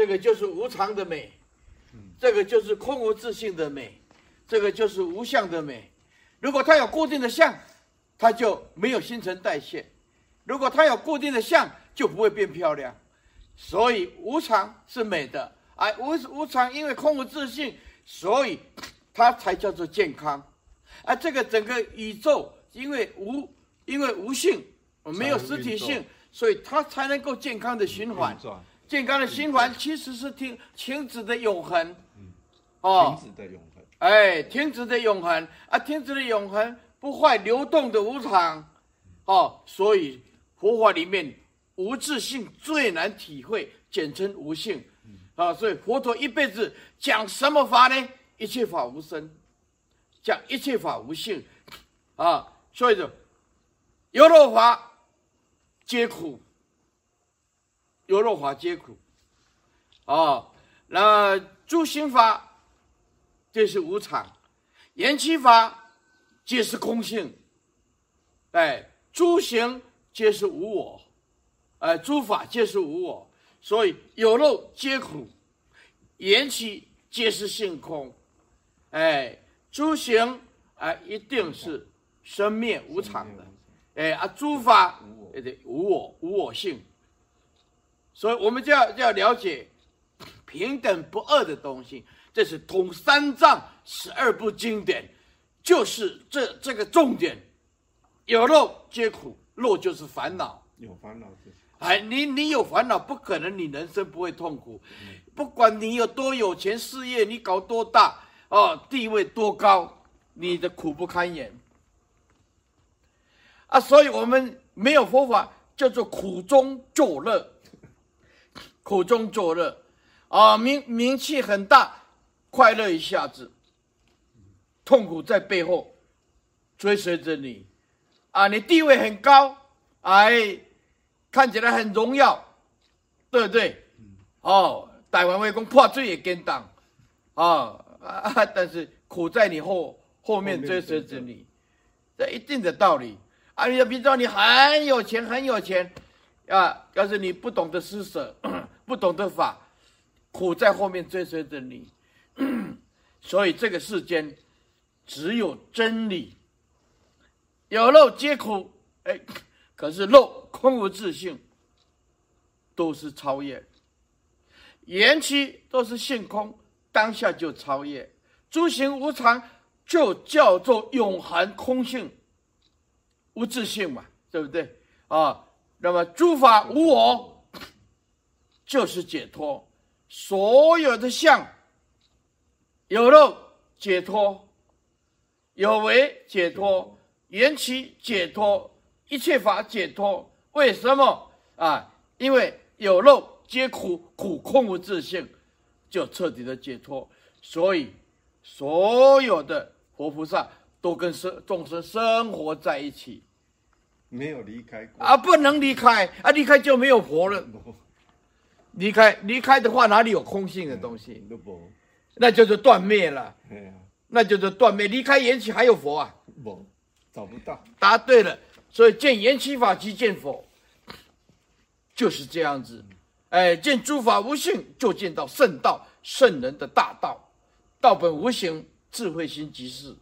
这个就是无常的美，这个就是空无自性的美，这个就是无相的美。如果它有固定的相，它就没有新陈代谢；如果它有固定的相，就不会变漂亮。所以无常是美的，而，无无常因为空无自性，所以它才叫做健康。而这个整个宇宙因为无因为无性，没有实体性，所以它才能够健康的循环。健康的循环其实是停停止的永恒，哦，停止的永恒，哎，停止的永恒。啊，停止的永恒不坏流动的无常，哦，所以佛法里面无自性最难体会，简称无性，啊，所以佛陀一辈子讲什么法呢？一切法无生，讲一切法无性，啊，所以说有漏法皆苦。有漏法皆苦，哦，那诸心法这是无常，言起法皆是空性，哎，诸行皆是无我，哎，诸法皆是无我，所以有漏皆苦，言起皆是性空，哎，诸行啊一定是生灭无常的，哎啊，诸法也得无我无我性。所以，我们就要就要了解平等不二的东西，这是统三藏十二部经典，就是这这个重点。有漏皆苦，漏就是烦恼。有烦恼是。哎，你你有烦恼，不可能你人生不会痛苦。不管你有多有钱，事业你搞多大，哦，地位多高，你的苦不堪言。啊，所以我们没有佛法，叫做苦中作乐。苦中作乐，啊，名名气很大，快乐一下子，痛苦在背后追随着你，啊，你地位很高，哎，看起来很荣耀，对不对？哦，台湾为公破罪也跟党，啊啊，但是苦在你后后面追随着你，这一定的道理。啊，你比如说你很有钱，很有钱，啊，要是你不懂得施舍。不懂得法，苦在后面追随着你，所以这个世间只有真理，有漏皆苦。哎，可是漏空无自性，都是超越，缘起都是性空，当下就超越。诸行无常，就叫做永恒空性，无自性嘛，对不对啊？那么诸法无我。就是解脱，所有的相有漏解脱，有为解脱，缘起解脱，一切法解脱。为什么啊？因为有漏皆苦，苦空无自性，就彻底的解脱。所以所有的佛菩萨都跟生众生生活在一起，没有离开过啊，不能离开啊，离开就没有佛了。离开离开的话，哪里有空性的东西？那就是断灭了。那就是断灭。离开缘起还有佛啊？不，找不到。答对了。所以见缘起法即见佛，就是这样子。哎，见诸法无性，就见到圣道圣人的大道。道本无形，智慧心即是。